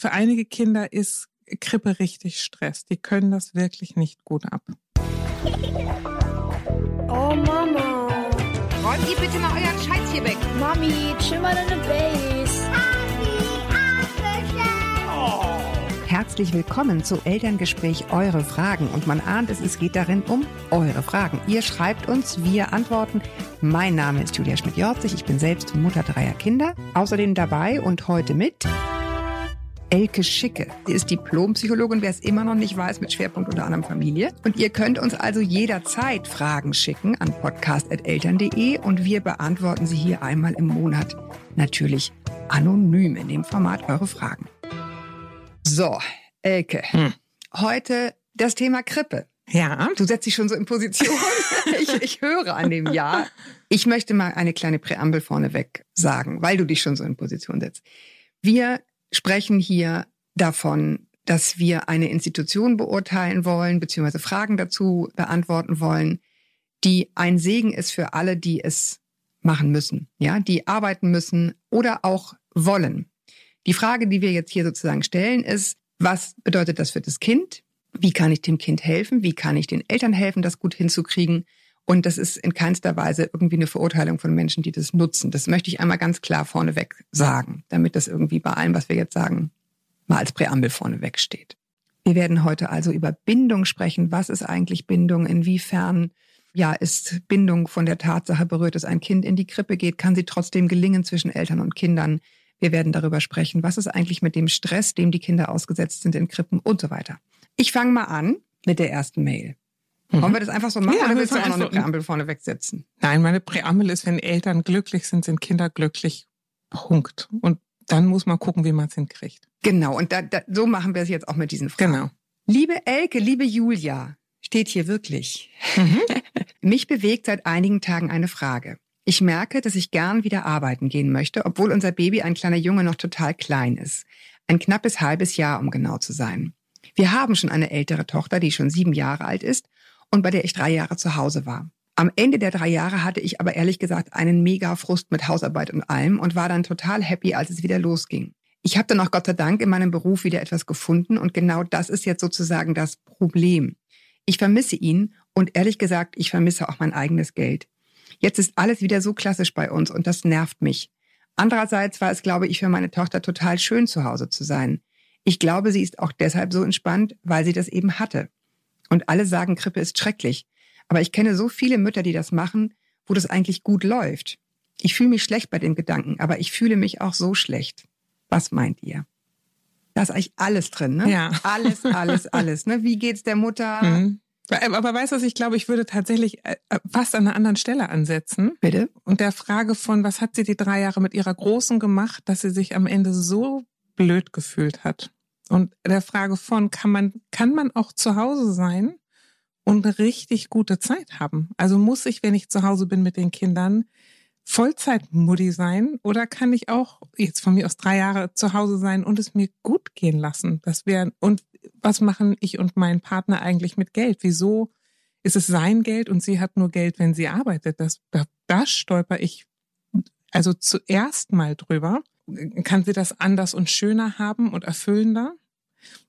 für einige Kinder ist Krippe richtig Stress. Die können das wirklich nicht gut ab. Oh Mama. Räumt ihr bitte mal euren Scheiß hier weg. Mami, chill mal deine Base. Herzlich willkommen zu Elterngespräch Eure Fragen. Und man ahnt es, es geht darin um eure Fragen. Ihr schreibt uns, wir antworten. Mein Name ist Julia Schmidt-Jorzig. Ich bin selbst Mutter dreier Kinder. Außerdem dabei und heute mit Elke Schicke. Sie ist Diplompsychologin, wer es immer noch nicht weiß, mit Schwerpunkt unter anderem Familie. Und ihr könnt uns also jederzeit Fragen schicken an podcast.eltern.de und wir beantworten sie hier einmal im Monat. Natürlich anonym in dem Format eure Fragen. So, Elke, Hm. heute das Thema Krippe. Ja. Du setzt dich schon so in Position. ich, ich höre an dem Ja. Ich möchte mal eine kleine Präambel vorneweg sagen, weil du dich schon so in Position setzt. Wir sprechen hier davon, dass wir eine Institution beurteilen wollen, beziehungsweise Fragen dazu beantworten wollen, die ein Segen ist für alle, die es machen müssen, ja, die arbeiten müssen oder auch wollen. Die Frage, die wir jetzt hier sozusagen stellen, ist, was bedeutet das für das Kind? Wie kann ich dem Kind helfen? Wie kann ich den Eltern helfen, das gut hinzukriegen? Und das ist in keinster Weise irgendwie eine Verurteilung von Menschen, die das nutzen. Das möchte ich einmal ganz klar vorneweg sagen, damit das irgendwie bei allem, was wir jetzt sagen, mal als Präambel vorneweg steht. Wir werden heute also über Bindung sprechen. Was ist eigentlich Bindung? Inwiefern ja, ist Bindung von der Tatsache berührt, dass ein Kind in die Krippe geht? Kann sie trotzdem gelingen zwischen Eltern und Kindern? Wir werden darüber sprechen, was ist eigentlich mit dem Stress, dem die Kinder ausgesetzt sind in Krippen und so weiter. Ich fange mal an mit der ersten Mail. Wollen wir das einfach so machen Ja, oder wir willst du auch noch eine Präambel vorne wegsetzen? Nein, meine Präambel ist, wenn Eltern glücklich sind, sind Kinder glücklich. Punkt. Und dann muss man gucken, wie man es hinkriegt. Genau, und da, da, so machen wir es jetzt auch mit diesen Fragen. Genau. Liebe Elke, liebe Julia, steht hier wirklich. Mich bewegt seit einigen Tagen eine Frage. Ich merke, dass ich gern wieder arbeiten gehen möchte, obwohl unser Baby, ein kleiner Junge, noch total klein ist. Ein knappes halbes Jahr, um genau zu sein. Wir haben schon eine ältere Tochter, die schon sieben Jahre alt ist und bei der ich drei Jahre zu Hause war. Am Ende der drei Jahre hatte ich aber ehrlich gesagt einen mega Frust mit Hausarbeit und allem und war dann total happy, als es wieder losging. Ich habe dann auch Gott sei Dank in meinem Beruf wieder etwas gefunden und genau das ist jetzt sozusagen das Problem. Ich vermisse ihn und ehrlich gesagt, ich vermisse auch mein eigenes Geld. Jetzt ist alles wieder so klassisch bei uns und das nervt mich. Andererseits war es, glaube ich, für meine Tochter total schön zu Hause zu sein. Ich glaube, sie ist auch deshalb so entspannt, weil sie das eben hatte. Und alle sagen, Krippe ist schrecklich. Aber ich kenne so viele Mütter, die das machen, wo das eigentlich gut läuft. Ich fühle mich schlecht bei dem Gedanken, aber ich fühle mich auch so schlecht. Was meint ihr? Da ist eigentlich alles drin, ne? Ja. Alles, alles, alles. Ne? Wie geht's der Mutter? Mhm. Aber weißt du was, ich glaube, ich würde tatsächlich äh, fast an einer anderen Stelle ansetzen. Bitte? Und der Frage von, was hat sie die drei Jahre mit ihrer Großen gemacht, dass sie sich am Ende so blöd gefühlt hat? Und der Frage von, kann man, kann man auch zu Hause sein und eine richtig gute Zeit haben? Also muss ich, wenn ich zu Hause bin mit den Kindern, Vollzeitmutti sein oder kann ich auch jetzt von mir aus drei Jahre zu Hause sein und es mir gut gehen lassen? Das wäre, und was machen ich und mein Partner eigentlich mit Geld? Wieso ist es sein Geld und sie hat nur Geld, wenn sie arbeitet? Das, da, da stolper ich also zuerst mal drüber. Kann sie das anders und schöner haben und erfüllender?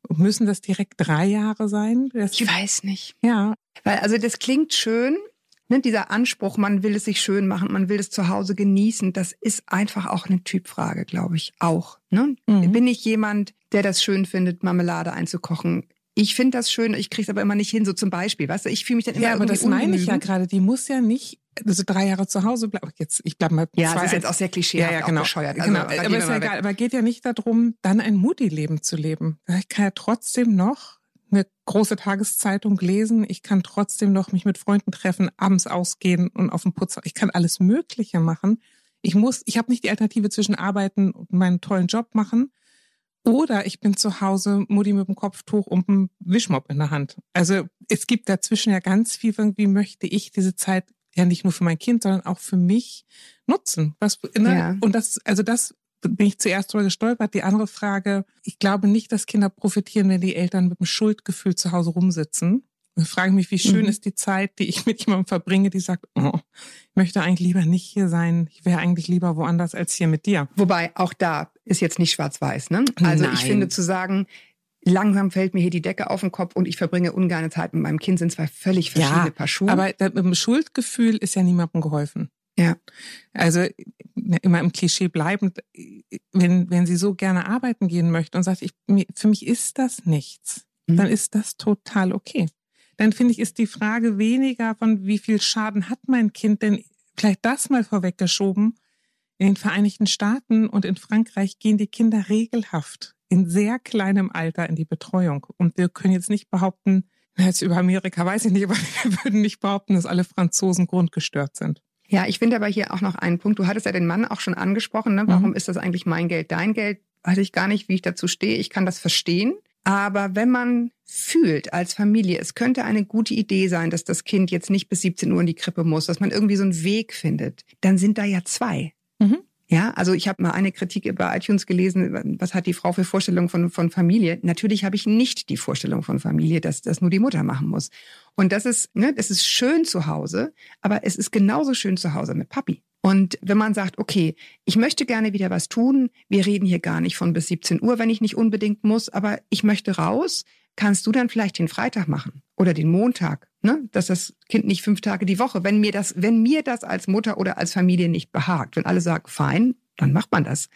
Müssen das direkt drei Jahre sein? Das Ich weiß nicht. ja, Weil, also das klingt schön, ne, dieser Anspruch, man will es sich schön machen, man will es zu Hause genießen, das ist einfach auch eine Typfrage, glaube ich, auch. Ne? Mhm. Bin ich jemand, der das schön findet, Marmelade einzukochen? Ich finde das schön, ich kriege es aber immer nicht hin, so zum Beispiel, weißt du, ich fühle mich dann immer ja, aber das meine ich ja gerade. Die muss ja nicht also drei Jahre zu Hause bleiben. Jetzt, ich bleib mal Ja, das ist jetzt auch sehr klischeehaft, ja, ja, genau. bescheuert. Also, genau. da gehen Aber ist ja egal. Aber geht ja nicht darum, dann ein Moody-Leben zu leben. Ich kann ja trotzdem noch eine große Tageszeitung lesen. Ich kann trotzdem noch mich mit Freunden treffen, abends ausgehen und auf dem Putz. Ich kann alles Mögliche machen. Ich muss, ich habe nicht die Alternative zwischen Arbeiten und meinen tollen Job machen. Oder ich bin zu Hause, Mutti mit dem Kopftuch und einem Wischmopp in der Hand. Also es gibt dazwischen ja ganz viel, wie möchte ich diese Zeit ja nicht nur für mein Kind, sondern auch für mich nutzen. Was, ne? Ja. Und das, also das bin ich zuerst drüber gestolpert. Die andere Frage, ich glaube nicht, dass Kinder profitieren, wenn die Eltern mit dem Schuldgefühl zu Hause rumsitzen. Ich frage mich, wie schön Mhm. ist die Zeit, die ich mit jemandem verbringe, die sagt, oh, ich möchte eigentlich lieber nicht hier sein. Ich wäre eigentlich lieber woanders als hier mit dir. Wobei auch da ist jetzt nicht schwarz-weiß. Ne? Also Nein. ich finde zu sagen, langsam fällt mir hier die Decke auf den Kopf und ich verbringe ungerne Zeit mit meinem Kind, sind zwei völlig verschiedene Ja, Paar Schuhe. Aber mit dem Schuldgefühl ist ja niemandem geholfen. Ja. Also immer im Klischee bleibend, wenn, wenn sie so gerne arbeiten gehen möchte und sagt, ich, für mich ist das nichts, Mhm. dann ist das total okay. Dann finde ich, ist die Frage weniger von, wie viel Schaden hat mein Kind denn vielleicht das mal vorweggeschoben. In den Vereinigten Staaten und in Frankreich gehen die Kinder regelhaft in sehr kleinem Alter in die Betreuung. Und wir können jetzt nicht behaupten, jetzt über Amerika weiß ich nicht, aber wir würden nicht behaupten, dass alle Franzosen grundgestört sind. Ja, ich finde aber hier auch noch einen Punkt. Du hattest ja den Mann auch schon angesprochen. Ne? Warum Mhm. ist das eigentlich mein Geld, dein Geld? Weiß ich gar nicht, wie ich dazu stehe. Ich kann das verstehen. Aber wenn man fühlt als Familie, es könnte eine gute Idee sein, dass das Kind jetzt nicht bis 17 Uhr in die Krippe muss, dass man irgendwie so einen Weg findet, dann sind da ja zwei. Mhm. Ja, also ich habe mal eine Kritik bei iTunes gelesen, was hat die Frau für Vorstellungen von, von Familie? Natürlich habe ich nicht die Vorstellung von Familie, dass das nur die Mutter machen muss. Und das ist, ne, das ist schön zu Hause, aber es ist genauso schön zu Hause mit Papi. Und wenn man sagt, okay, ich möchte gerne wieder was tun, wir reden hier gar nicht von bis 17 Uhr, wenn ich nicht unbedingt muss, aber ich möchte raus, kannst du dann vielleicht den Freitag machen oder den Montag, ne? Dass das Kind nicht fünf Tage die Woche, wenn mir das, wenn mir das als Mutter oder als Familie nicht behagt, wenn alle sagen, fein, dann macht man das.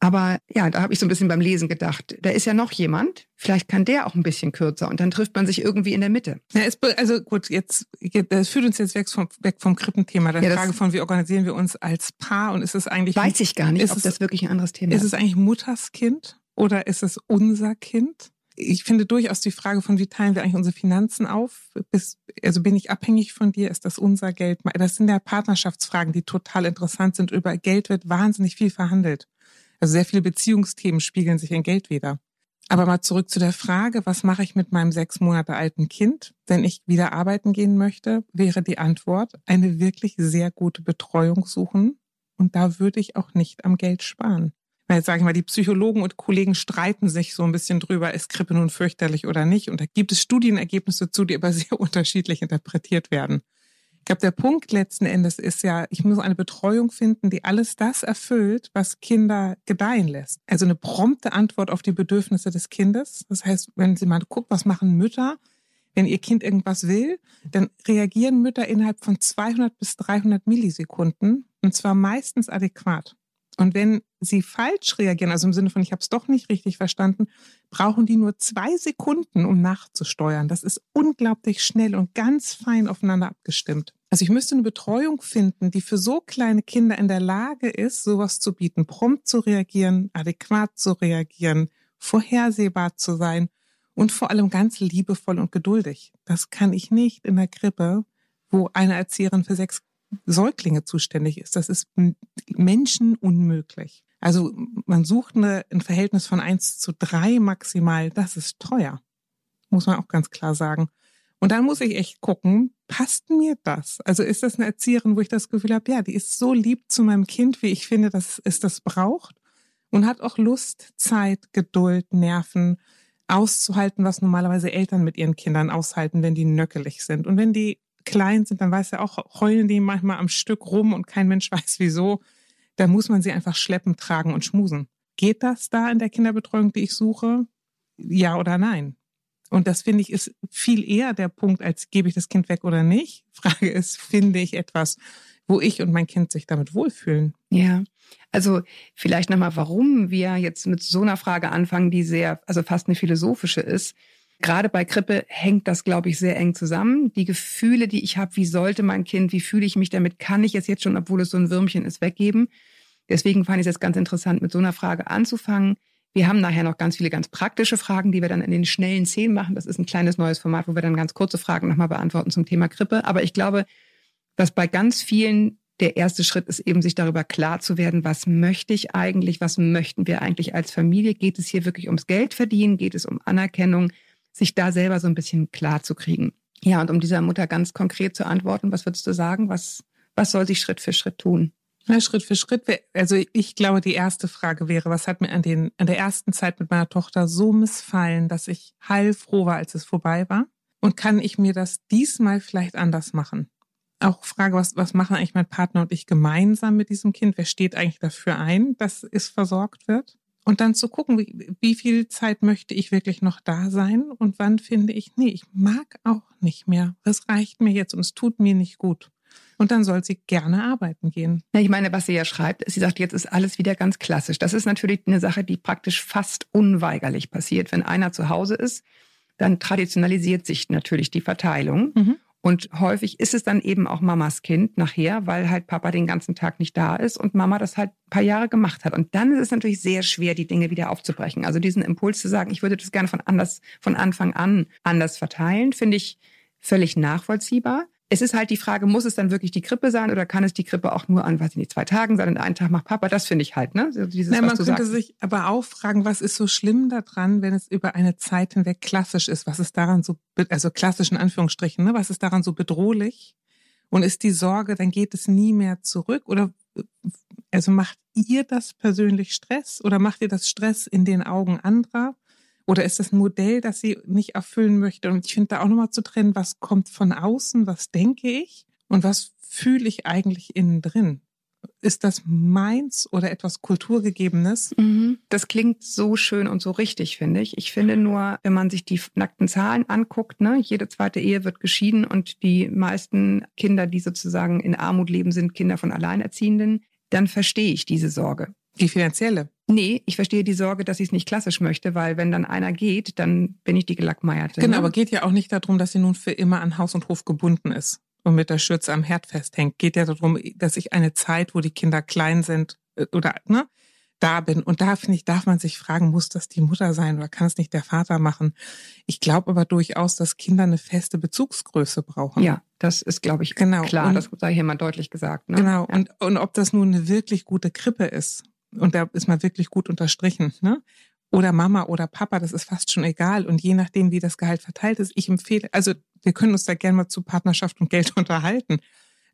Aber ja, da habe ich so ein bisschen beim Lesen gedacht, da ist ja noch jemand, vielleicht kann der auch ein bisschen kürzer und dann trifft man sich irgendwie in der Mitte. Ja, es, also gut, jetzt, das führt uns jetzt weg vom, weg vom Krippenthema, der Ja, Frage von, wie organisieren wir uns als Paar und ist es eigentlich, Weiß ich gar nicht, Ist ob es- das wirklich ein anderes Thema ist ist. es eigentlich Mutters Kind oder ist es unser Kind? Ich finde durchaus die Frage von, wie teilen wir eigentlich unsere Finanzen auf? Bis, also bin ich abhängig von dir? Ist das unser Geld? Das sind ja Partnerschaftsfragen, die total interessant sind. Über Geld wird wahnsinnig viel verhandelt. Also sehr viele Beziehungsthemen spiegeln sich in Geld wider. Aber mal zurück zu der Frage, was mache ich mit meinem sechs Monate alten Kind, wenn ich wieder arbeiten gehen möchte, wäre die Antwort, eine wirklich sehr gute Betreuung suchen. Und da würde ich auch nicht am Geld sparen. Weil jetzt sage ich mal, die Psychologen und Kollegen streiten sich so ein bisschen drüber, ist Krippe nun fürchterlich oder nicht. Und da gibt es Studienergebnisse zu, die aber sehr unterschiedlich interpretiert werden. Ich glaube, der Punkt letzten Endes ist ja, ich muss eine Betreuung finden, die alles das erfüllt, was Kinder gedeihen lässt. Also eine prompte Antwort auf die Bedürfnisse des Kindes. Das heißt, wenn Sie mal gucken, was machen Mütter, wenn ihr Kind irgendwas will, dann reagieren Mütter innerhalb von 200 bis 300 Millisekunden und zwar meistens adäquat. Und wenn sie falsch reagieren, also im Sinne von, ich habe es doch nicht richtig verstanden, brauchen die nur zwei Sekunden, um nachzusteuern. Das ist unglaublich schnell und ganz fein aufeinander abgestimmt. Also ich müsste eine Betreuung finden, die für so kleine Kinder in der Lage ist, sowas zu bieten, prompt zu reagieren, adäquat zu reagieren, vorhersehbar zu sein und vor allem ganz liebevoll und geduldig. Das kann ich nicht in der Krippe, wo eine Erzieherin für sechs Säuglinge zuständig ist. Das ist menschenunmöglich. Also man sucht eine, ein Verhältnis von eins zu drei maximal. Das ist teuer. Muss man auch ganz klar sagen. Und dann muss ich echt gucken, passt mir das? Also ist das eine Erzieherin, wo ich das Gefühl habe, ja, die ist so lieb zu meinem Kind, wie ich finde, dass es das braucht und hat auch Lust, Zeit, Geduld, Nerven auszuhalten, was normalerweise Eltern mit ihren Kindern aushalten, wenn die nöckelig sind. Und wenn die klein sind, dann weiß er auch, heulen die manchmal am Stück rum und kein Mensch weiß wieso. Da muss man sie einfach schleppen, tragen und schmusen. Geht das da in der Kinderbetreuung, die ich suche? Ja oder nein? Und das finde ich ist viel eher der Punkt, als gebe ich das Kind weg oder nicht. Frage ist, finde ich etwas, wo ich und mein Kind sich damit wohlfühlen? Ja, also vielleicht nochmal, warum wir jetzt mit so einer Frage anfangen, die sehr, also fast eine philosophische ist. Gerade bei Krippe hängt das, glaube ich, sehr eng zusammen. Die Gefühle, die ich habe, wie sollte mein Kind, wie fühle ich mich damit, kann ich es jetzt schon, obwohl es so ein Würmchen ist, weggeben. Deswegen fand ich es jetzt ganz interessant, mit so einer Frage anzufangen. Wir haben nachher noch ganz viele ganz praktische Fragen, die wir dann in den schnellen Szenen machen. Das ist ein kleines neues Format, wo wir dann ganz kurze Fragen nochmal beantworten zum Thema Krippe. Aber ich glaube, dass bei ganz vielen der erste Schritt ist eben, sich darüber klar zu werden, was möchte ich eigentlich, was möchten wir eigentlich als Familie? Geht es hier wirklich ums Geld verdienen? Geht es um Anerkennung? Sich da selber so ein bisschen klar zu kriegen. Ja, und um dieser Mutter ganz konkret zu antworten, was würdest du sagen? Was, was soll sie Schritt für Schritt tun? Ja, Schritt für Schritt. Also ich glaube, die erste Frage wäre, was hat mir an, den, an der ersten Zeit mit meiner Tochter so missfallen, dass ich heilfroh war, als es vorbei war? Und kann ich mir das diesmal vielleicht anders machen? auch frage, was, was machen eigentlich mein Partner und ich gemeinsam mit diesem Kind? Wer steht eigentlich dafür ein, dass es versorgt wird? Und dann zu gucken, wie, wie viel Zeit möchte ich wirklich noch da sein und wann finde ich, nee, ich mag auch nicht mehr. Es reicht mir jetzt und es tut mir nicht gut. Und dann soll sie gerne arbeiten gehen. Ja, ich meine, was sie ja schreibt, sie sagt, jetzt ist alles wieder ganz klassisch. Das ist natürlich eine Sache, die praktisch fast unweigerlich passiert. Wenn einer zu Hause ist, dann traditionalisiert sich natürlich die Verteilung. Mhm. Und häufig ist es dann eben auch Mamas Kind nachher, weil halt Papa den ganzen Tag nicht da ist und Mama das halt ein paar Jahre gemacht hat. Und dann ist es natürlich sehr schwer, die Dinge wieder aufzubrechen. Also diesen Impuls zu sagen, ich würde das gerne von anders, von Anfang an anders verteilen, finde ich völlig nachvollziehbar. Es ist halt die Frage, muss es dann wirklich die Krippe sein oder kann es die Krippe auch nur an, weiß ich nicht, zwei Tagen sein und einen Tag macht Papa? Das finde ich halt, ne? Dieses, Nein, man könnte sagst. sich aber auch fragen, was ist so schlimm daran, wenn es über eine Zeit hinweg klassisch ist? Was ist daran so, also klassisch in Anführungsstrichen, ne? Was ist daran so bedrohlich? Und ist die Sorge, dann geht es nie mehr zurück? Oder also macht ihr das persönlich Stress oder macht ihr das Stress in den Augen anderer? Oder ist das ein Modell, das sie nicht erfüllen möchte? Und ich finde da auch nochmal zu trennen, was kommt von außen, was denke ich und was fühle ich eigentlich innen drin? Ist das meins oder etwas Kulturgegebenes? Mhm. Das klingt so schön und so richtig, finde ich. Ich finde nur, wenn man sich die nackten Zahlen anguckt, ne, jede zweite Ehe wird geschieden und die meisten Kinder, die sozusagen in Armut leben, sind Kinder von Alleinerziehenden, dann verstehe ich diese Sorge. Die finanzielle. Nee, ich verstehe die Sorge, dass ich es nicht klassisch möchte, weil wenn dann einer geht, dann bin ich die Gelackmeierte. Genau, ne? aber geht ja auch nicht darum, dass sie nun für immer an Haus und Hof gebunden ist und mit der Schürze am Herd festhängt. Geht ja darum, dass ich eine Zeit, wo die Kinder klein sind äh, oder ne, da bin. Und da finde ich, darf man sich fragen, muss das die Mutter sein oder kann es nicht der Vater machen? Ich glaube aber durchaus, dass Kinder eine feste Bezugsgröße brauchen. Ja, das ist, glaube ich, genau. klar. Und, das sei hier mal deutlich gesagt. Ne? Genau. Ja. Und, und ob das nun eine wirklich gute Krippe ist und da ist man wirklich gut unterstrichen, ne? Oder Mama oder Papa, das ist fast schon egal. Und je nachdem, wie das Gehalt verteilt ist, ich empfehle, also wir können uns da gerne mal zu Partnerschaft und Geld unterhalten.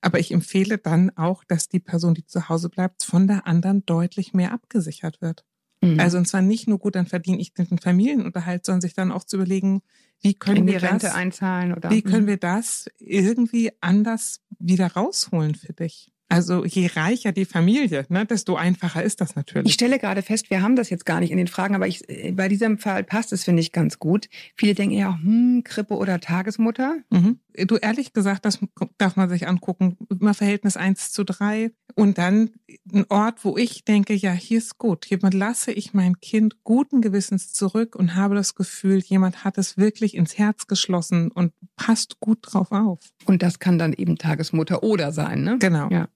Aber ich empfehle dann auch, dass die Person, die zu Hause bleibt, von der anderen deutlich mehr abgesichert wird. Mhm. Also und zwar nicht nur gut, dann verdiene ich den Familienunterhalt, sondern sich dann auch zu überlegen, wie können wir Rente das, einzahlen oder wie können mhm. wir das irgendwie anders wieder rausholen für dich? Also je reicher die Familie, ne, desto einfacher ist das natürlich. Ich stelle gerade fest, wir haben das jetzt gar nicht in den Fragen, aber ich, äh, bei diesem Fall passt es, finde ich, ganz gut. Viele denken ja, hm, Krippe oder Tagesmutter. Mhm. Du, ehrlich gesagt, das darf man sich angucken. Immer Verhältnis eins zu drei Und dann ein Ort, wo ich denke, ja, hier ist gut. Hier lasse ich mein Kind guten Gewissens zurück und habe das Gefühl, jemand hat es wirklich ins Herz geschlossen und passt gut drauf auf. Und das kann dann eben Tagesmutter oder sein, ne? Genau. Ja.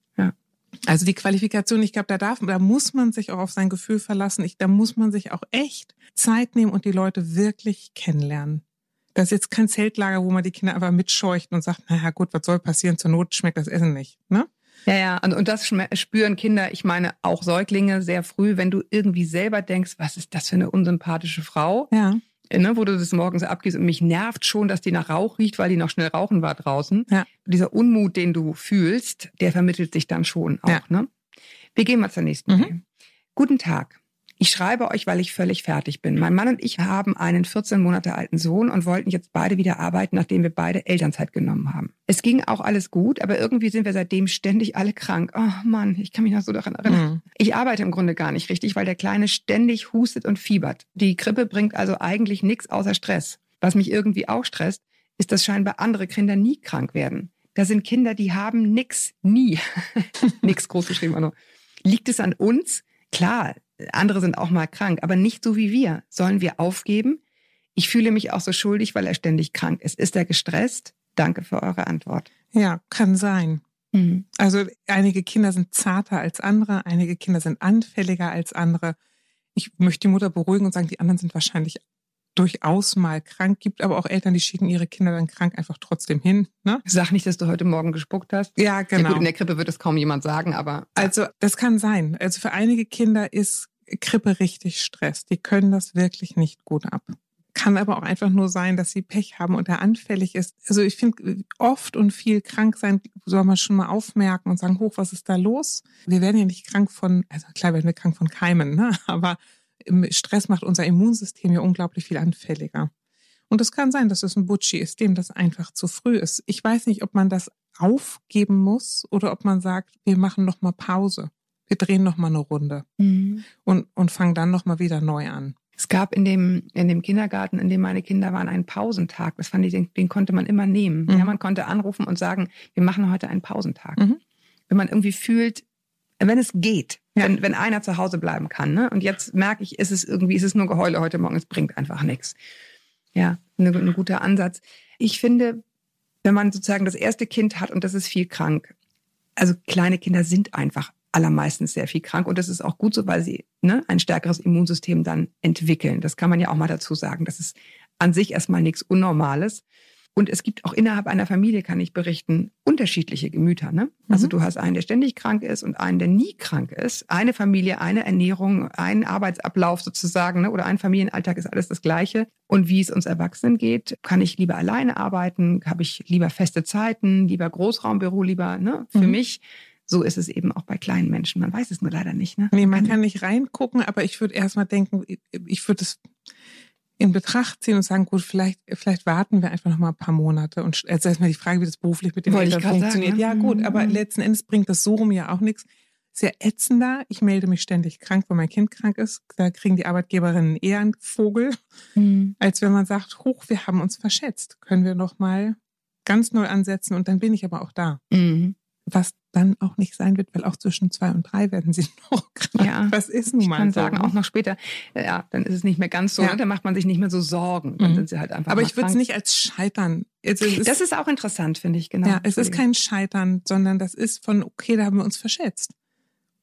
Also die Qualifikation, ich glaube, da darf, da muss man sich auch auf sein Gefühl verlassen. Ich, da muss man sich auch echt Zeit nehmen und die Leute wirklich kennenlernen. Das ist jetzt kein Zeltlager, wo man die Kinder einfach mitscheucht und sagt, naja gut, was soll passieren? Zur Not schmeckt das Essen nicht. Ne? Ja, ja, und, und das spüren Kinder, ich meine auch Säuglinge sehr früh, wenn du irgendwie selber denkst, was ist das für eine unsympathische Frau? Ja ne, wo du das morgens abgehst und mich nervt schon, dass die nach Rauch riecht, weil die noch schnell rauchen war draußen. Ja. Dieser Unmut, den du fühlst, der vermittelt sich dann schon auch. Ja. Ne? Wir gehen mal zur nächsten Mhm. Guten Tag. Ich schreibe euch, weil ich völlig fertig bin. Mein Mann und ich haben einen 14 Monate alten Sohn und wollten jetzt beide wieder arbeiten, nachdem wir beide Elternzeit genommen haben. Es ging auch alles gut, aber irgendwie sind wir seitdem ständig alle krank. Oh Mann, ich kann mich noch so daran erinnern. Mhm. Ich arbeite im Grunde gar nicht richtig, weil der Kleine ständig hustet und fiebert. Die Grippe bringt also eigentlich nichts außer Stress. Was mich irgendwie auch stresst, ist, dass scheinbar andere Kinder nie krank werden. Da sind Kinder, die haben nix, nie. nix groß geschrieben. Also. Liegt es an uns? Klar, andere sind auch mal krank, aber nicht so wie wir. Sollen wir aufgeben? Ich fühle mich auch so schuldig, weil er ständig krank ist. Ist er gestresst? Danke für eure Antwort. Ja, kann sein. Also einige Kinder sind zarter als andere, einige Kinder sind anfälliger als andere. Ich möchte die Mutter beruhigen und sagen, die anderen sind wahrscheinlich durchaus mal krank. Gibt aber auch Eltern, die schicken ihre Kinder dann krank einfach trotzdem hin. Ne? Sag nicht, dass du heute Morgen gespuckt hast. Ja, Ja, genau. gut, in der Krippe wird es kaum jemand sagen, aber Also das kann sein. Also für einige Kinder ist Krippe richtig Stress. Die können das wirklich nicht gut ab. Kann aber auch einfach nur sein, dass sie Pech haben und er anfällig ist. Also ich finde, oft und viel krank sein soll man schon mal aufmerken und sagen, hoch, was ist da los? Wir werden ja nicht krank von, also klar werden wir krank von Keimen, ne? aber Stress macht unser Immunsystem ja unglaublich viel anfälliger. Und es kann sein, dass es ein Butschi ist, dem das einfach zu früh ist. Ich weiß nicht, ob man das aufgeben muss oder ob man sagt, wir machen noch mal Pause. Wir drehen noch mal eine Runde Mhm. und, und fangen dann noch mal wieder neu an. Es gab in dem, in dem Kindergarten, in dem meine Kinder waren, einen Pausentag. Das fand ich, den, den konnte man immer nehmen. Mhm. Ja, man konnte anrufen und sagen, wir machen heute einen Pausentag. Mhm. Wenn man irgendwie fühlt, wenn es geht, Ja. wenn, wenn einer zu Hause bleiben kann. Ne? Und jetzt merke ich, ist es irgendwie, ist es nur Geheule heute Morgen, es bringt einfach nichts. Ja, ein, ein guter Ansatz. Ich finde, wenn man sozusagen das erste Kind hat und das ist viel krank, also kleine Kinder sind einfach allermeistens sehr viel krank und das ist auch gut so, weil sie ne, ein stärkeres Immunsystem dann entwickeln. Das kann man ja auch mal dazu sagen. Das ist an sich erstmal nichts Unnormales. Und es gibt auch innerhalb einer Familie, kann ich berichten, unterschiedliche Gemüter. Ne? Also Mhm. du hast einen, der ständig krank ist und einen, der nie krank ist. Eine Familie, eine Ernährung, ein Arbeitsablauf sozusagen ne? oder ein Familienalltag ist alles das Gleiche. Und wie es uns Erwachsenen geht, kann ich lieber alleine arbeiten, habe ich lieber feste Zeiten, lieber Großraumbüro, lieber ne? für Mhm. mich. So ist es eben auch bei kleinen Menschen. Man weiß es nur leider nicht. Ne? Nee, man kann nicht reingucken, aber ich würde erstmal denken, ich würde es in Betracht ziehen und sagen, gut, vielleicht, vielleicht warten wir einfach noch mal ein paar Monate und also erstmal die Frage, wie das beruflich mit den Wollte Eltern funktioniert. sagen, ne? Ja, gut, Mhm. aber letzten Endes bringt das so rum ja auch nichts. Sehr ätzender. Ich melde mich ständig krank, weil mein Kind krank ist. Da kriegen die Arbeitgeberinnen eher einen Vogel, Mhm. als wenn man sagt, hoch, wir haben uns verschätzt. Können wir noch mal ganz neu ansetzen und dann bin ich aber auch da. Mhm. Was dann auch nicht sein wird, weil auch zwischen zwei und drei werden sie noch krank. Ja. Was ist nun Ich mal kann so, sagen, ne? auch noch später, ja, dann ist es nicht mehr ganz so, Ja. ne? dann macht man sich nicht mehr so Sorgen. Dann Mhm. sind sie halt einfach Aber ich würde es nicht als Scheitern. Ist, Das ist auch interessant, finde ich, genau. ja, es ist kein Scheitern, sondern das ist von, okay, da haben wir uns verschätzt.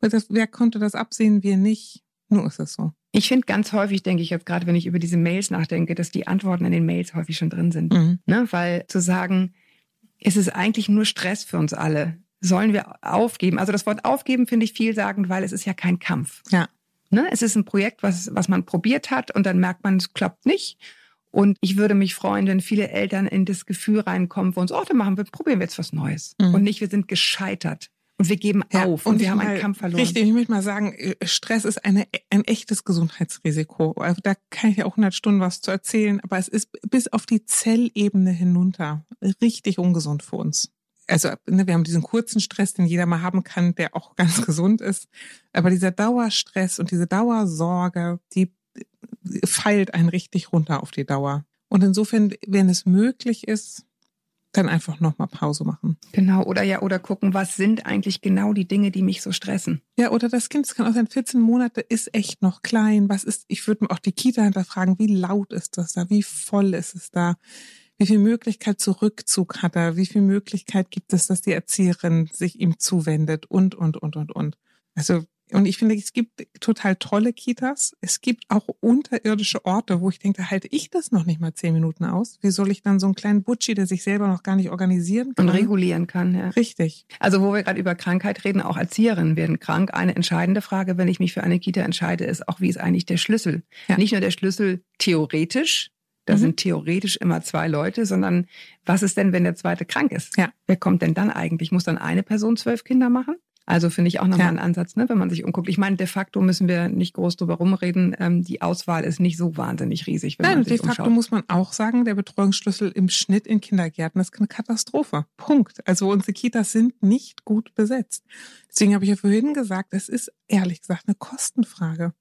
Das, wer konnte das absehen? Wir nicht. Nur ist es so. Ich finde ganz häufig, denke ich jetzt gerade, wenn ich über diese Mails nachdenke, dass die Antworten in den Mails häufig schon drin sind. Mhm. Ne? Weil zu sagen, es ist eigentlich nur Stress für uns alle. Sollen wir aufgeben? Also das Wort aufgeben finde ich vielsagend, weil es ist ja kein Kampf. Ja. Ne? Es ist ein Projekt, was, was man probiert hat und dann merkt man, es klappt nicht. Und ich würde mich freuen, wenn viele Eltern in das Gefühl reinkommen, von uns, oh, dann machen wir, probieren wir jetzt was Neues. Mhm. Und nicht, wir sind gescheitert. Und wir geben Ja, auf und, wir ich haben einen Kampf verloren. Richtig, ich möchte mal sagen, äh, Stress ist eine, ein echtes Gesundheitsrisiko. Also Da kann ich ja auch 100 Stunden was zu erzählen, aber es ist bis auf die Zellebene hinunter richtig ungesund für uns. Also ne, wir haben diesen kurzen Stress, den jeder mal haben kann, der auch ganz gesund ist. Aber dieser Dauerstress und diese Dauersorge, die äh, feilt einen richtig runter auf die Dauer. Und insofern, wenn es möglich ist, dann einfach nochmal Pause machen. Genau, oder ja, oder gucken, was sind eigentlich genau die Dinge, die mich so stressen. Ja, oder das Kind, es kann auch sein, 14 Monate ist echt noch klein. Was ist, ich würde mir auch die Kita hinterfragen, wie laut ist das da? Wie voll ist es da? Wie viel Möglichkeit zu Rückzug hat er? Wie viel Möglichkeit gibt es, dass die Erzieherin sich ihm zuwendet? Und, und, und, und, und. Also, und ich finde, es gibt total tolle Kitas. Es gibt auch unterirdische Orte, wo ich denke, da halte ich das noch nicht mal zehn Minuten aus. Wie soll ich dann so einen kleinen Butschi, der sich selber noch gar nicht organisieren Und kann? regulieren kann, ja. Richtig. Also wo wir gerade über Krankheit reden, auch Erzieherinnen werden krank. Eine entscheidende Frage, wenn ich mich für eine Kita entscheide, ist auch, wie ist eigentlich der Schlüssel? Ja. Nicht nur der Schlüssel theoretisch, da Mhm. sind theoretisch immer zwei Leute, sondern was ist denn, wenn der zweite krank ist? Ja. Wer kommt denn dann eigentlich? Muss dann eine Person zwölf Kinder machen? Also finde ich auch nochmal Ja. einen Ansatz, ne, wenn man sich umguckt. Ich meine, de facto müssen wir nicht groß drüber rumreden. Ähm, die Auswahl ist nicht so wahnsinnig riesig, wenn Nein, man und de sich facto umschaut. muss man auch sagen, der Betreuungsschlüssel im Schnitt in Kindergärten ist eine Katastrophe. Punkt. Also unsere Kitas sind nicht gut besetzt. Deswegen habe ich ja vorhin gesagt, es ist ehrlich gesagt eine Kostenfrage.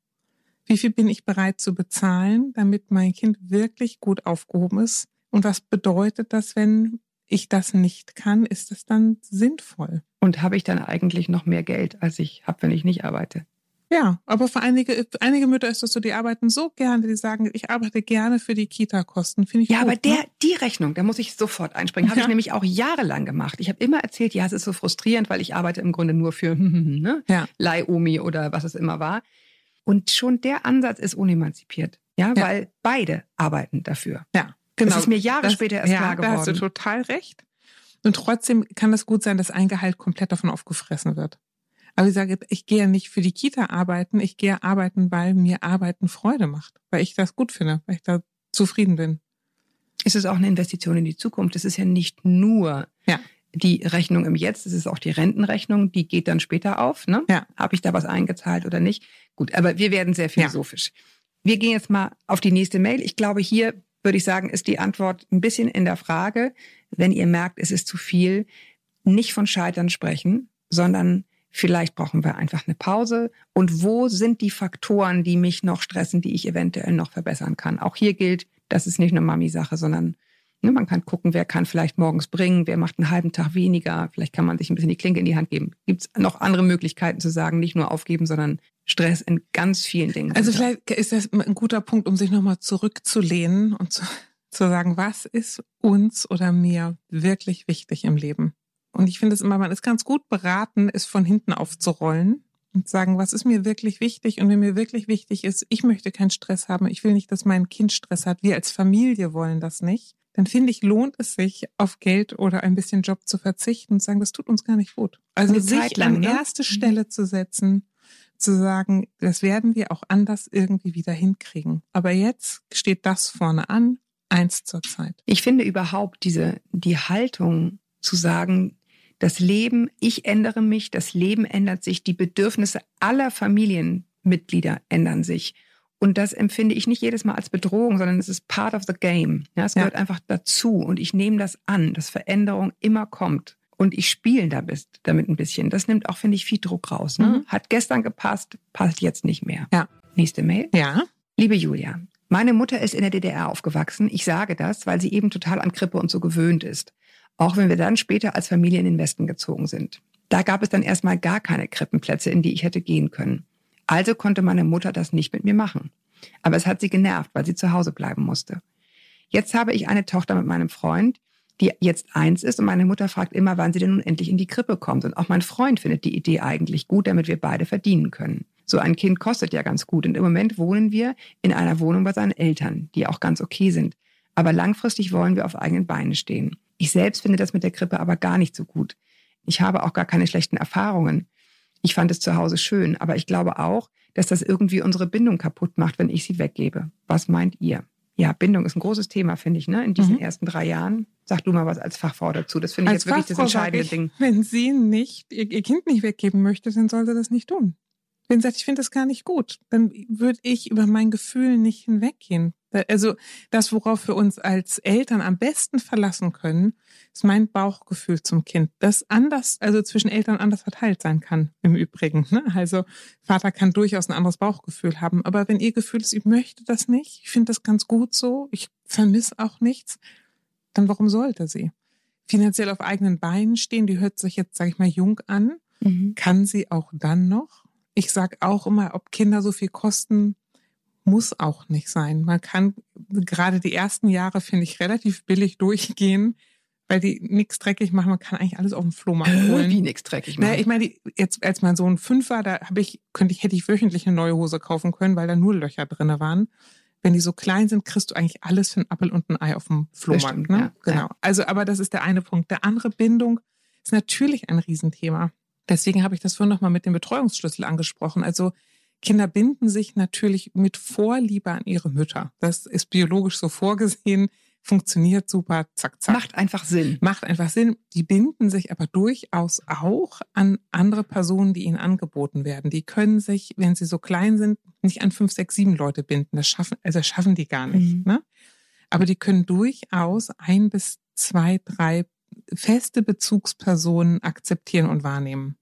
Wie viel bin ich bereit zu bezahlen, damit mein Kind wirklich gut aufgehoben ist? Und was bedeutet das, wenn ich das nicht kann? Ist das dann sinnvoll? Und habe ich dann eigentlich noch mehr Geld, als ich habe, wenn ich nicht arbeite? Ja, aber für einige, für einige Mütter ist das so, die arbeiten so gerne, die sagen, ich arbeite gerne für die Kita-Kosten. Finde ich Ja, gut, aber der, ne? die Rechnung, da muss ich sofort einspringen. Habe Ja. ich nämlich auch jahrelang gemacht. Ich habe immer erzählt, ja, es ist so frustrierend, weil ich arbeite im Grunde nur für ne? Ja. Leih-Omi oder was es immer war. Und schon der Ansatz ist unemanzipiert. Ja, Ja. weil beide arbeiten dafür. Ja, genau. Das ist mir Jahre Das- später erst ja, klar Da hast du geworden. total recht. Und trotzdem kann es gut sein, dass ein Gehalt komplett davon aufgefressen wird. Aber ich sage, ich gehe ja nicht für die Kita arbeiten, ich gehe arbeiten, weil mir Arbeiten Freude macht, weil ich das gut finde, weil ich da zufrieden bin. Es ist auch eine Investition in die Zukunft. Es ist ja nicht nur Ja. Die Rechnung im Jetzt, es ist auch die Rentenrechnung, die geht dann später auf. Ne? Ja. Habe ich da was eingezahlt oder nicht? Gut, aber wir werden sehr philosophisch. Wir gehen jetzt mal auf die nächste Mail. Ich glaube, hier würde ich sagen, ist die Antwort ein bisschen in der Frage, wenn ihr merkt, es ist zu viel, nicht von Scheitern sprechen, sondern vielleicht brauchen wir einfach eine Pause. Und wo sind die Faktoren, die mich noch stressen, die ich eventuell noch verbessern kann? Auch hier gilt, das ist nicht eine Mami-Sache, sondern ne, man kann gucken, wer kann vielleicht morgens bringen, wer macht einen halben Tag weniger. Vielleicht kann man sich ein bisschen die Klinke in die Hand geben. Gibt es noch andere Möglichkeiten zu sagen, nicht nur aufgeben, sondern Stress in ganz vielen Dingen. Also vielleicht ist das ein guter Punkt, um sich nochmal zurückzulehnen und zu, zu sagen, was ist uns oder mir wirklich wichtig im Leben? Und ich finde es immer, man ist ganz gut beraten, es von hinten aufzurollen und sagen, was ist mir wirklich wichtig? Und wenn mir wirklich wichtig ist, ich möchte keinen Stress haben, ich will nicht, dass mein Kind Stress hat, wir als Familie wollen das nicht, dann finde ich, lohnt es sich, auf Geld oder ein bisschen Job zu verzichten und sagen, das tut uns gar nicht gut. Also Eine sich lang, an ne? erste Stelle zu setzen, zu sagen, das werden wir auch anders irgendwie wieder hinkriegen. Aber jetzt steht das vorne an, eins zur Zeit. Ich finde überhaupt diese, die Haltung zu sagen, das Leben, ich ändere mich, das Leben ändert sich, die Bedürfnisse aller Familienmitglieder ändern sich. Und das empfinde ich nicht jedes Mal als Bedrohung, sondern es ist part of the game. Ja, es Ja. gehört einfach dazu und ich nehme das an, dass Veränderung immer kommt. Und ich spiele damit ein bisschen. Das nimmt auch, finde ich, viel Druck raus. Ne? Mhm. Hat gestern gepasst, passt jetzt nicht mehr. Ja. Nächste Mail. Ja, Liebe Julia, meine Mutter ist in der DDR aufgewachsen. Ich sage das, weil sie eben total an Krippe und so gewöhnt ist. Auch wenn wir dann später als Familie in den Westen gezogen sind. Da gab es dann erstmal gar keine Krippenplätze, in die ich hätte gehen können. Also konnte meine Mutter das nicht mit mir machen. Aber es hat sie genervt, weil sie zu Hause bleiben musste. Jetzt habe ich eine Tochter mit meinem Freund, die jetzt eins ist und meine Mutter fragt immer, wann sie denn nun endlich in die Krippe kommt. Und auch mein Freund findet die Idee eigentlich gut, damit wir beide verdienen können. So ein Kind kostet ja ganz gut und im Moment wohnen wir in einer Wohnung bei seinen Eltern, die auch ganz okay sind. Aber langfristig wollen wir auf eigenen Beinen stehen. Ich selbst finde das mit der Krippe aber gar nicht so gut. Ich habe auch gar keine schlechten Erfahrungen. Ich fand es zu Hause schön, aber ich glaube auch, dass das irgendwie unsere Bindung kaputt macht, wenn ich sie weggebe. Was meint ihr? Ja, Bindung ist ein großes Thema, finde ich, ne? In diesen Mhm. ersten drei Jahren. Sag du mal was als Fachfrau dazu. Das finde ich als jetzt wirklich das Fachfrau entscheidende ich, Ding. Wenn sie nicht ihr, ihr Kind nicht weggeben möchte, dann soll sie das nicht tun. Wenn sagt, ich finde das gar nicht gut, dann würde ich über mein Gefühl nicht hinweggehen. Also das, worauf wir uns als Eltern am besten verlassen können, ist mein Bauchgefühl zum Kind, das anders, also zwischen Eltern anders verteilt sein kann im Übrigen. Ne? Also Vater kann durchaus ein anderes Bauchgefühl haben, aber wenn ihr Gefühl ist, ich möchte das nicht, ich finde das ganz gut so, ich vermisse auch nichts, dann warum sollte sie? Finanziell auf eigenen Beinen stehen, die hört sich jetzt, sage ich mal, jung an Mhm. kann sie auch dann noch. Ich sag auch immer, ob Kinder so viel kosten, muss auch nicht sein. Man kann gerade die ersten Jahre, finde ich, relativ billig durchgehen, weil die nichts dreckig machen. Man kann eigentlich alles auf dem Flohmarkt holen. Wie nix dreckig Naja, machen. ich meine, jetzt als mein Sohn fünf war, da habe ich, könnte ich, hätte ich wöchentlich eine neue Hose kaufen können, weil da nur Löcher drinne waren. Wenn die so klein sind, kriegst du eigentlich alles für einen Appel und ein Ei auf dem Flohmarkt. stimmt, ne? ja, Genau. ja. Also, aber das ist der eine Punkt. Der andere Bindung ist natürlich ein Riesenthema. Deswegen habe ich das vorhin nochmal mit dem Betreuungsschlüssel angesprochen. Also Kinder binden sich natürlich mit Vorliebe an ihre Mütter. Das ist biologisch so vorgesehen, funktioniert super, zack, zack. Macht einfach Sinn. Macht einfach Sinn. Die binden sich aber durchaus auch an andere Personen, die ihnen angeboten werden. Die können sich, wenn sie so klein sind, nicht an fünf, sechs, sieben Leute binden. Das schaffen, also das schaffen die gar nicht. Mhm. Ne? Aber die können durchaus ein bis zwei, drei feste Bezugspersonen akzeptieren und wahrnehmen.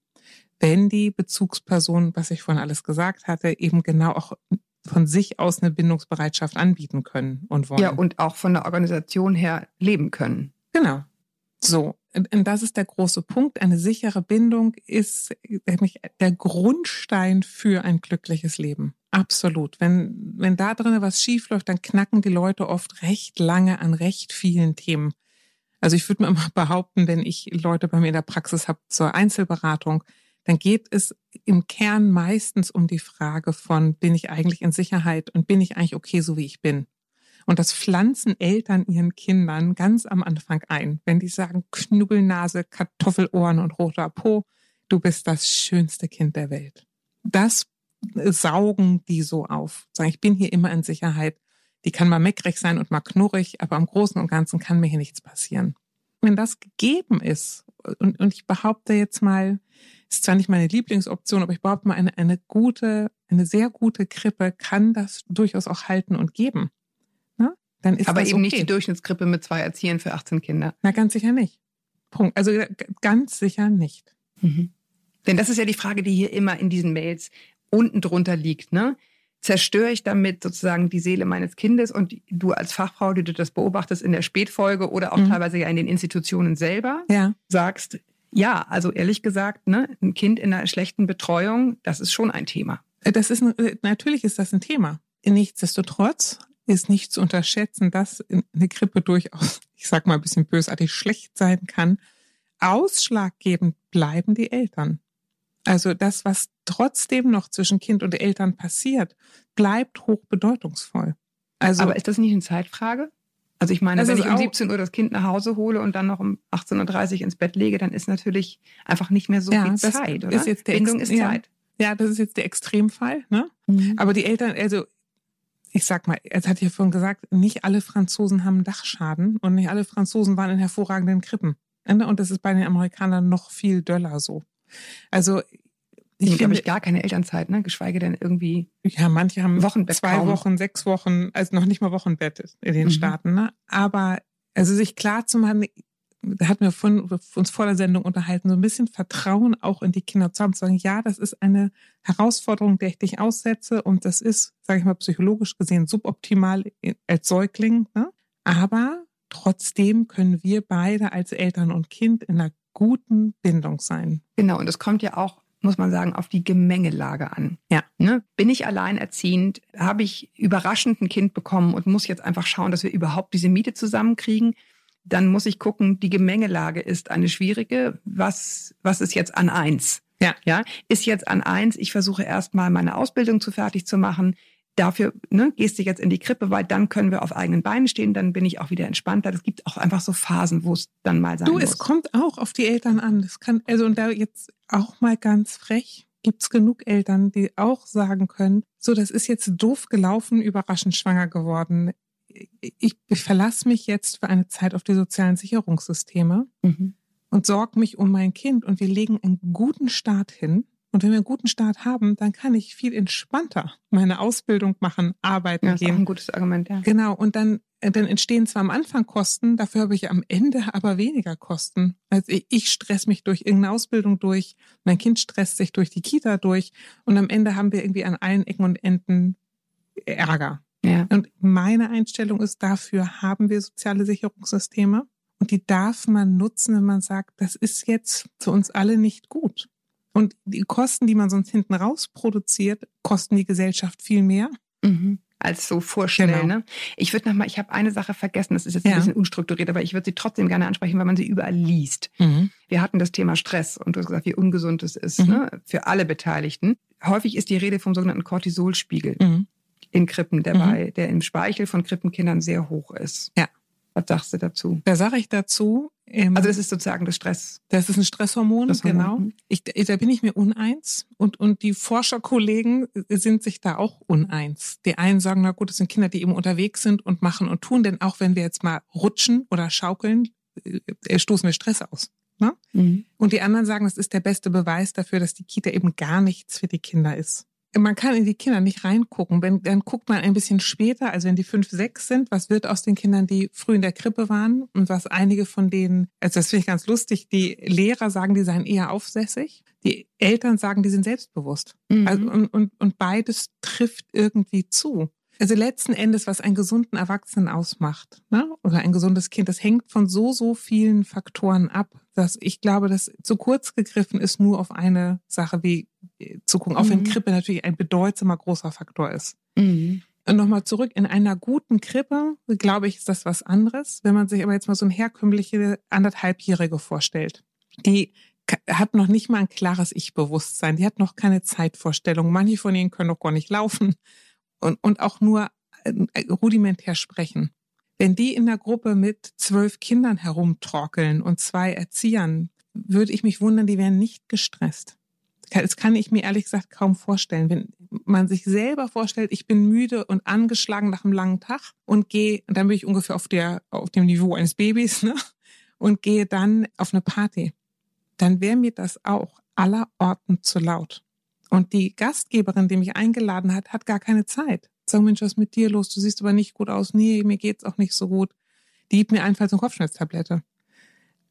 Wenn die Bezugsperson, was ich vorhin alles gesagt hatte, eben genau auch von sich aus eine Bindungsbereitschaft anbieten können und wollen. Ja, und auch von der Organisation her leben können. Genau. So, und, das ist der große Punkt. Eine sichere Bindung ist nämlich der Grundstein für ein glückliches Leben. Absolut. Wenn, wenn da drin was schief läuft, dann knacken die Leute oft recht lange an recht vielen Themen. Also ich würde mir immer behaupten, wenn ich Leute bei mir in der Praxis habe zur Einzelberatung, dann geht es im Kern meistens um die Frage von, bin ich eigentlich in Sicherheit und bin ich eigentlich okay, so wie ich bin? Und das pflanzen Eltern ihren Kindern ganz am Anfang ein. Wenn die sagen, Knubbelnase, Kartoffelohren und roter Po, du bist das schönste Kind der Welt. Das saugen die so auf. Sagen, ich bin hier immer in Sicherheit. Die kann mal meckrig sein und mal knurrig, aber im Großen und Ganzen kann mir hier nichts passieren. Wenn das gegeben ist, und, und ich behaupte jetzt mal, ist zwar nicht meine Lieblingsoption, aber ich behaupte mal, eine, eine gute, eine sehr gute Krippe kann das durchaus auch halten und geben. Ne? Dann ist Aber eben okay. nicht die Durchschnittskrippe mit zwei Erziehern für 18 Kinder. Na, ganz sicher nicht. Punkt. Also g- ganz sicher nicht. Mhm. Denn das ist ja die Frage, die hier immer in diesen Mails unten drunter liegt. Ne? Zerstöre ich damit sozusagen die Seele meines Kindes und du als Fachfrau, die du das beobachtest in der Spätfolge oder auch Mhm. teilweise ja in den Institutionen selber, Ja. sagst, ja, also ehrlich gesagt, ne, ein Kind in einer schlechten Betreuung, das ist schon ein Thema. Äh, Das ist äh, natürlich ist das ein Thema. Nichtsdestotrotz ist nicht zu unterschätzen, dass eine Grippe durchaus, ich sag mal ein bisschen bösartig, schlecht sein kann. Ausschlaggebend bleiben die Eltern. Also das, was trotzdem noch zwischen Kind und Eltern passiert, bleibt hochbedeutungsvoll. Also Aber ist das nicht eine Zeitfrage? Also ich meine, wenn ich um auch- 17 Uhr das Kind nach Hause hole und dann noch um 18.30 Uhr ins Bett lege, dann ist natürlich einfach nicht mehr so Ja, viel Zeit, oder? ist jetzt der Bindung Ex- ist ja. Zeit. ja, das ist jetzt der Extremfall. Ne? Aber die Eltern, also ich sag mal, es hat ja vorhin gesagt, nicht alle Franzosen haben Dachschaden und nicht alle Franzosen waren in hervorragenden Krippen. Ne? Und das ist bei den Amerikanern noch viel döller so. Also Ich glaube finde, ich gar keine Elternzeit, ne? Geschweige denn irgendwie. ja, manche haben Wochenbett zwei kaum. Wochen, sechs Wochen, also noch nicht mal Wochenbett in den Mhm. Staaten. Ne? Aber also sich klar zu machen, da hatten wir von, uns vor der Sendung unterhalten, so ein bisschen Vertrauen auch in die Kinder zu haben, zu sagen, ja, das ist eine Herausforderung, der ich dich aussetze und das ist, sage ich mal, psychologisch gesehen suboptimal als Säugling. Ne? Aber trotzdem können wir beide als Eltern und Kind in einer guten Bindung sein. Genau, und das kommt ja auch, muss man sagen, auf die Gemengelage an. Ja. Ne? Bin ich alleinerziehend? Habe ich überraschend ein Kind bekommen und muss jetzt einfach schauen, dass wir überhaupt diese Miete zusammenkriegen? Dann muss ich gucken, die Gemengelage ist eine schwierige. Was, was ist jetzt an eins? Ja. Ja, ist jetzt an eins. Ich versuche erstmal meine Ausbildung zu fertig zu machen. Dafür ne, gehst du jetzt in die Krippe, weil dann können wir auf eigenen Beinen stehen, dann bin ich auch wieder entspannter. Es gibt auch einfach so Phasen, wo es dann mal sein Du, muss. es kommt auch auf die Eltern an. Das kann, also und da jetzt auch mal ganz frech, gibt's genug Eltern, die auch sagen können, so, das ist jetzt doof gelaufen, überraschend schwanger geworden. Ich, ich verlasse mich jetzt für eine Zeit auf die sozialen Sicherungssysteme Mhm. und sorge mich um mein Kind und wir legen einen guten Start hin. Und wenn wir einen guten Start haben, dann kann ich viel entspannter meine Ausbildung machen, arbeiten Ja, ist auch gehen. ein gutes Argument, ja. Genau, und dann, äh, dann entstehen zwar am Anfang Kosten, dafür habe ich am Ende aber weniger Kosten. Also ich, ich stress mich durch irgendeine Ausbildung durch, mein Kind stresst sich durch die Kita durch und am Ende haben wir irgendwie an allen Ecken und Enden Ärger. Ja. Und meine Einstellung ist, dafür haben wir soziale Sicherungssysteme und die darf man nutzen, wenn man sagt, das ist jetzt für uns alle nicht gut. Und die Kosten, die man sonst hinten raus produziert, kosten die Gesellschaft viel mehr. Mhm. Als so vorschnell, Genau. ne? Ich würde noch mal, ich habe eine Sache vergessen, das ist jetzt ein Ja. bisschen unstrukturiert, aber ich würde sie trotzdem gerne ansprechen, weil man sie überall liest. Wir hatten das Thema Stress und du hast gesagt, wie ungesund es ist, Mhm. ne? Für alle Beteiligten. Häufig ist die Rede vom sogenannten Cortisolspiegel Mhm. in Krippen, der, Mhm. bei, der im Speichel von Krippenkindern sehr hoch ist. Ja. Was sagst du dazu? Da sage ich dazu, ähm, Also das ist sozusagen das Stress. das ist ein Stresshormon, Das genau. mhm. Ich, da bin ich mir uneins und, und die Forscherkollegen sind sich da auch uneins. Die einen sagen, na gut, das sind Kinder, die eben unterwegs sind und machen und tun, denn auch wenn wir jetzt mal rutschen oder schaukeln, äh, stoßen wir Stress aus. Ne? Und die anderen sagen, das ist der beste Beweis dafür, dass die Kita eben gar nichts für die Kinder ist. Man kann in die Kinder nicht reingucken. Wenn, dann guckt man ein bisschen später, also wenn die fünf, sechs sind, was wird aus den Kindern, die früh in der Krippe waren und was einige von denen, also das finde ich ganz lustig, die Lehrer sagen, die seien eher aufsässig. Die Eltern sagen, die sind selbstbewusst. Mhm. Also, und, und, und beides trifft irgendwie zu. Also letzten Endes, was einen gesunden Erwachsenen ausmacht, ne? oder ein gesundes Kind, das hängt von so, so vielen Faktoren ab, dass ich glaube, dass zu kurz gegriffen ist, nur auf eine Sache wie äh, zu gucken, auch wenn Mhm. Krippe natürlich ein bedeutsamer großer Faktor ist. Mhm. Und nochmal zurück, in einer guten Krippe, glaube ich, ist das was anderes. Wenn man sich aber jetzt mal so eine herkömmliche anderthalbjährige vorstellt, die hat noch nicht mal ein klares Ich-Bewusstsein, die hat noch keine Zeitvorstellung. Manche von ihnen können noch gar nicht laufen und, und auch nur äh, rudimentär sprechen. Wenn die in der Gruppe mit zwölf Kindern herumtorkeln und zwei Erziehern, würde ich mich wundern, die wären nicht gestresst. Das kann ich mir ehrlich gesagt kaum vorstellen. Wenn man sich selber vorstellt, ich bin müde und angeschlagen nach einem langen Tag und gehe, dann bin ich ungefähr auf der, auf dem Niveau eines Babys, ne? Und gehe dann auf eine Party. Dann wäre mir das auch aller Orten zu laut. Und die Gastgeberin, die mich eingeladen hat, hat gar keine Zeit. Sag, Mensch, was ist mit dir los? Du siehst aber nicht gut aus. Nee, mir geht's auch nicht so gut. Die gibt mir allenfalls eine Kopfschmerztablette.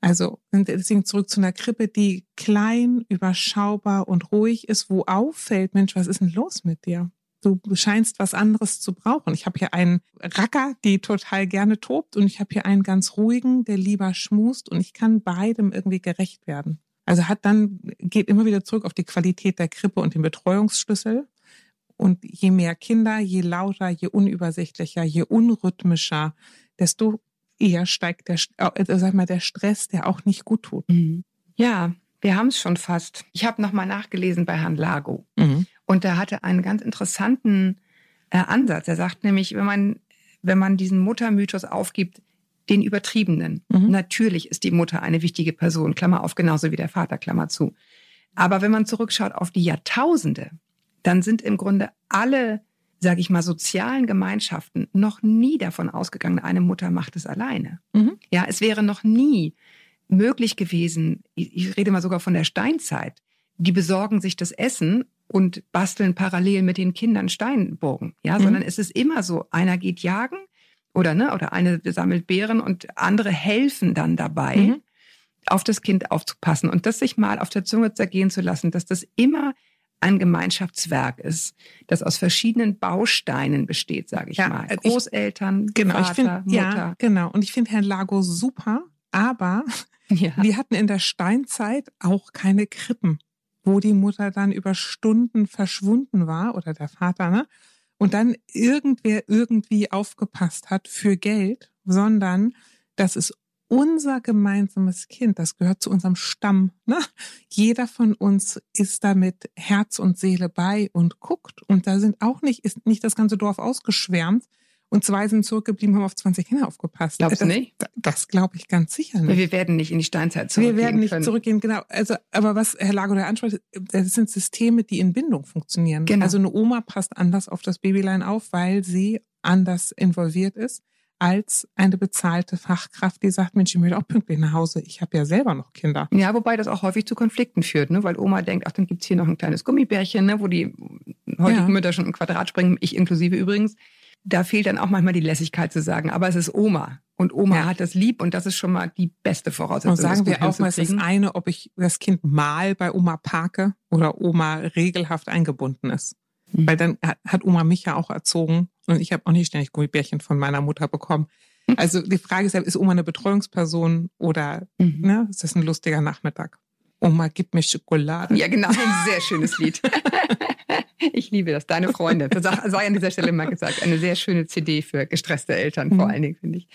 Also deswegen zurück zu einer Krippe, die klein, überschaubar und ruhig ist, wo auffällt, Mensch, was ist denn los mit dir? Du scheinst was anderes zu brauchen. Ich habe hier einen Racker, die total gerne tobt und ich habe hier einen ganz ruhigen, der lieber schmust und ich kann beidem irgendwie gerecht werden. Also hat dann, geht immer wieder zurück auf die Qualität der Krippe und den Betreuungsschlüssel. Und je mehr Kinder, je lauter, je unübersichtlicher, je unrhythmischer, desto eher steigt der, äh, sag mal, der Stress, der auch nicht gut tut. Mhm. Ja, wir haben es schon fast. Ich habe nochmal nachgelesen bei Herrn Lago. Mhm. Und er hatte einen ganz interessanten äh, Ansatz. Er sagt nämlich, wenn man, wenn man diesen Muttermythos aufgibt, den übertriebenen. Mhm. Natürlich ist die Mutter eine wichtige Person, Klammer auf, genauso wie der Vater, Klammer zu. Aber wenn man zurückschaut auf die Jahrtausende, dann sind im Grunde alle sage ich mal, sozialen Gemeinschaften noch nie davon ausgegangen, eine Mutter macht es alleine. Mhm. Ja, es wäre noch nie möglich gewesen, ich rede mal sogar von der Steinzeit, die besorgen sich das Essen und basteln parallel mit den Kindern Steinburgen. Ja, mhm. sondern es ist immer so, einer geht jagen oder ne, oder eine sammelt Beeren und andere helfen dann dabei. Mhm. auf das Kind aufzupassen und das sich mal auf der Zunge zergehen zu lassen, dass das immer ein Gemeinschaftswerk ist, das aus verschiedenen Bausteinen besteht, sage ich ja, mal. Großeltern, ich, genau, Vater, ich find, Mutter. Ja, genau. Und ich finde Herrn Lago super, aber ja. wir hatten in der Steinzeit auch keine Krippen, wo die Mutter dann über Stunden verschwunden war oder der Vater, ne? Und dann irgendwer irgendwie aufgepasst hat für Geld, sondern das ist unser gemeinsames Kind, das gehört zu unserem Stamm. Ne? Jeder von uns ist da mit Herz und Seele bei und guckt. Und da sind auch nicht, ist nicht das ganze Dorf ausgeschwärmt. Und zwei sind zurückgeblieben, haben auf 20 Kinder aufgepasst. Glaubst du nicht? Das, das glaube ich ganz sicher nicht. Wir werden nicht in die Steinzeit zurückgehen Wir werden nicht können. zurückgehen, genau. Also, aber was Herr Lago da anspricht, das sind Systeme, die in Bindung funktionieren. Genau. Also eine Oma passt anders auf das Babylein auf, weil sie anders involviert ist als eine bezahlte Fachkraft, die sagt, Mensch, ich möchte auch pünktlich nach Hause. Ich habe ja selber noch Kinder. Ja, wobei das auch häufig zu Konflikten führt, ne? weil Oma denkt, ach, dann gibt's hier noch ein kleines Gummibärchen, ne? wo die heutigen ja. Mütter schon im Quadrat springen, ich inklusive übrigens. Da fehlt dann auch manchmal die Lässigkeit zu sagen, aber es ist Oma. Und Oma ja. hat das lieb und das ist schon mal die beste Voraussetzung. Und sagen wir auch mal, es ist eine, ob ich das Kind mal bei Oma parke oder Oma regelhaft eingebunden ist. Mhm. Weil dann hat Oma mich ja auch erzogen und ich habe auch nicht ständig Gummibärchen von meiner Mutter bekommen. Also die Frage ist ja, ist Oma eine Betreuungsperson oder mhm. ne, ist das ein lustiger Nachmittag? Oma, gib mir Schokolade. Ja, genau, ein sehr schönes Lied. ich liebe das, deine Freunde. Das sei an dieser Stelle mal gesagt. Eine sehr schöne CD für gestresste Eltern, vor mhm. allen Dingen, finde ich.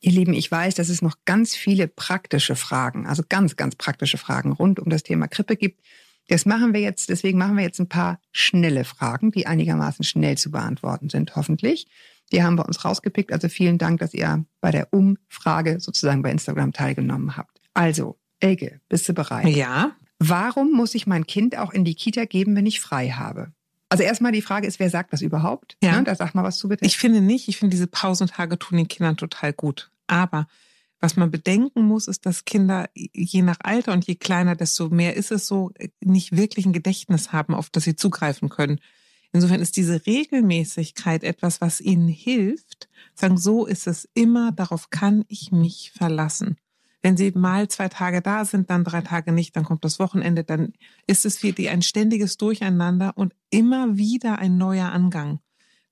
Ihr Lieben, ich weiß, dass es noch ganz viele praktische Fragen, also ganz, ganz praktische Fragen rund um das Thema Krippe gibt. Das machen wir jetzt, deswegen machen wir jetzt ein paar schnelle Fragen, die einigermaßen schnell zu beantworten sind, hoffentlich. Die haben wir uns rausgepickt. Also vielen Dank, dass ihr bei der Umfrage sozusagen bei Instagram teilgenommen habt. Also, Elke, bist du bereit? Ja. Warum muss ich mein Kind auch in die Kita geben, wenn ich frei habe? Also erstmal die Frage ist, wer sagt das überhaupt? Ja. Ne? Da sag mal was zu bitte. Ich finde nicht. Ich finde diese Pausentage tun den Kindern total gut. Aber was man bedenken muss, ist, dass Kinder je nach Alter und je kleiner, desto mehr ist es so, nicht wirklich ein Gedächtnis haben, auf das sie zugreifen können. Insofern ist diese Regelmäßigkeit etwas, was ihnen hilft. Sagen, so ist es immer, darauf kann ich mich verlassen. Wenn sie mal zwei Tage da sind, dann drei Tage nicht, dann kommt das Wochenende, dann ist es für die ein ständiges Durcheinander und immer wieder ein neuer Angang.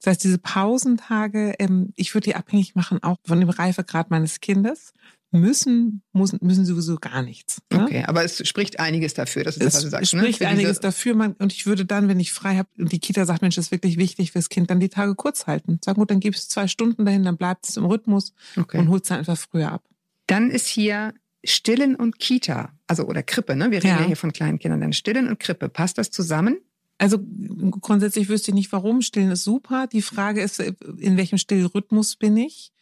Das heißt, diese Pausentage, ähm, ich würde die abhängig machen auch von dem Reifegrad meines Kindes. Müssen, müssen, müssen sowieso gar nichts. Ne? Okay, aber es spricht einiges dafür, dass du das, was du sagst. Es ne? spricht ne? einiges dafür. Man, und ich würde dann, wenn ich frei habe und die Kita sagt, Mensch, das ist wirklich wichtig fürs Kind, dann die Tage kurz halten. Sagen, gut, dann gibst du zwei Stunden dahin, dann bleibt es im Rhythmus okay. und holst dann einfach früher ab. Dann ist hier Stillen und Kita, also oder Krippe, ne? Wir reden ja, ja hier von kleinen Kindern. Dann Stillen und Krippe. Passt das zusammen? Also grundsätzlich wüsste ich nicht warum. Stillen ist super. Die Frage ist, in welchem Stillrhythmus bin ich?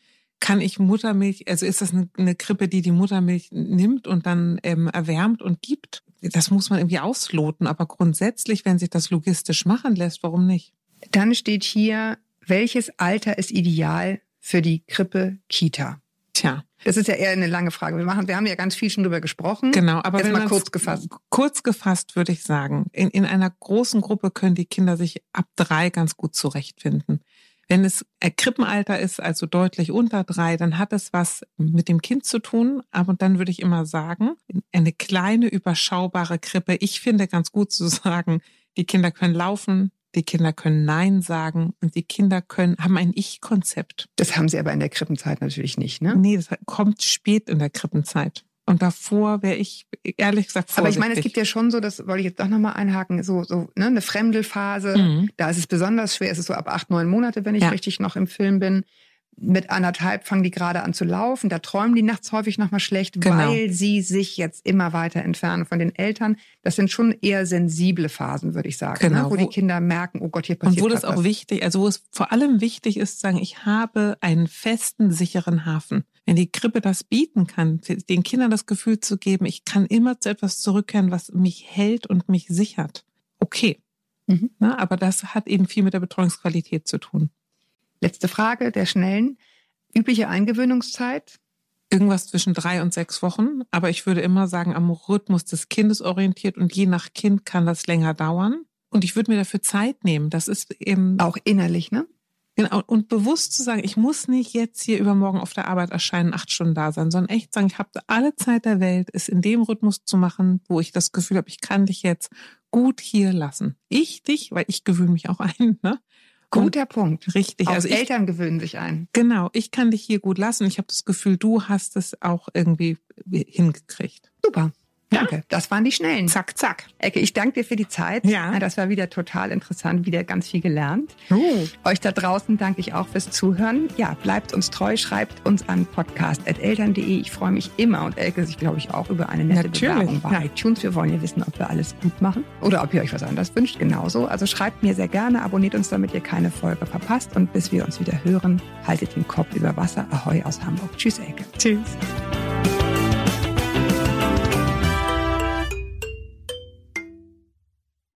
Kann ich Muttermilch, also ist das eine, Krippe, die die Muttermilch nimmt und dann ähm, erwärmt und gibt? Das muss man irgendwie ausloten. Aber grundsätzlich, wenn sich das logistisch machen lässt, warum nicht? Dann steht hier, welches Alter ist ideal für die Krippe Kita? Tja. Das ist ja eher eine lange Frage. Wir machen, wir haben ja ganz viel schon drüber gesprochen. Genau, aber Jetzt mal kurz gefasst. Kurz gefasst würde ich sagen, in, in einer großen Gruppe können die Kinder sich ab drei ganz gut zurechtfinden. Wenn es äh, Krippenalter ist, also deutlich unter drei, dann hat es was mit dem Kind zu tun. Aber dann würde ich immer sagen, eine kleine, überschaubare Krippe. Ich finde ganz gut zu sagen, die Kinder können laufen, die Kinder können Nein sagen und die Kinder können, haben ein Ich-Konzept. Das haben sie aber in der Krippenzeit natürlich nicht, ne? Nee, das kommt spät in der Krippenzeit. Und davor wäre ich ehrlich gesagt vorsichtig. Aber ich meine, es gibt ja schon so, das wollte ich jetzt doch nochmal einhaken, so, so ne, eine Fremdelphase. Mhm. Da ist es besonders schwer. Es ist so ab acht, neun Monate, wenn ich ja. richtig noch im Film bin mit anderthalb fangen die gerade an zu laufen. Da träumen die nachts häufig nochmal schlecht, genau. weil sie sich jetzt immer weiter entfernen von den Eltern. Das sind schon eher sensible Phasen, würde ich sagen, ne? genau. ne? wo, wo die Kinder merken, oh Gott, hier passiert was. Und wo das auch was. wichtig, also wo es vor allem wichtig ist, sagen, ich habe einen festen, sicheren Hafen. Wenn die Krippe das bieten kann, den Kindern das Gefühl zu geben, ich kann immer zu etwas zurückkehren, was mich hält und mich sichert. Okay. Mhm. Na, aber das hat eben viel mit der Betreuungsqualität zu tun. Letzte Frage der schnellen. Übliche Eingewöhnungszeit? Irgendwas zwischen drei und sechs Wochen. Aber ich würde immer sagen, am Rhythmus des Kindes orientiert und je nach Kind kann das länger dauern. Und ich würde mir dafür Zeit nehmen. Das ist eben. Auch innerlich, ne? Genau. Und bewusst zu sagen, ich muss nicht jetzt hier übermorgen auf der Arbeit erscheinen, acht Stunden da sein, sondern echt sagen, ich habe alle Zeit der Welt, es in dem Rhythmus zu machen, wo ich das Gefühl habe, ich kann dich jetzt gut hier lassen. Ich dich, weil ich gewöhne mich auch ein, ne? Guter Punkt. Richtig. Auch also Eltern gewöhnen sich ein. Genau. Ich kann dich hier gut lassen. Ich habe das Gefühl, du hast es auch irgendwie hingekriegt. Super. Danke. Ja? Das waren die Schnellen. Zack, zack. Ecke, ich danke dir für die Zeit. Ja. Das war wieder total interessant, wieder ganz viel gelernt. Oh. Euch da draußen danke ich auch fürs Zuhören. Ja, bleibt uns treu, schreibt uns an podcast.eltern.de. Ich freue mich immer und Elke sich, glaube ich, auch über eine nette Natürlich. Bewerbung bei iTunes. Wir wollen ja wissen, ob wir alles gut machen oder ob ihr euch was anderes wünscht. Genauso. Also schreibt mir sehr gerne, abonniert uns, damit ihr keine Folge verpasst. Und bis wir uns wieder hören, haltet den Kopf über Wasser. Ahoi aus Hamburg. Tschüss, Elke. Tschüss.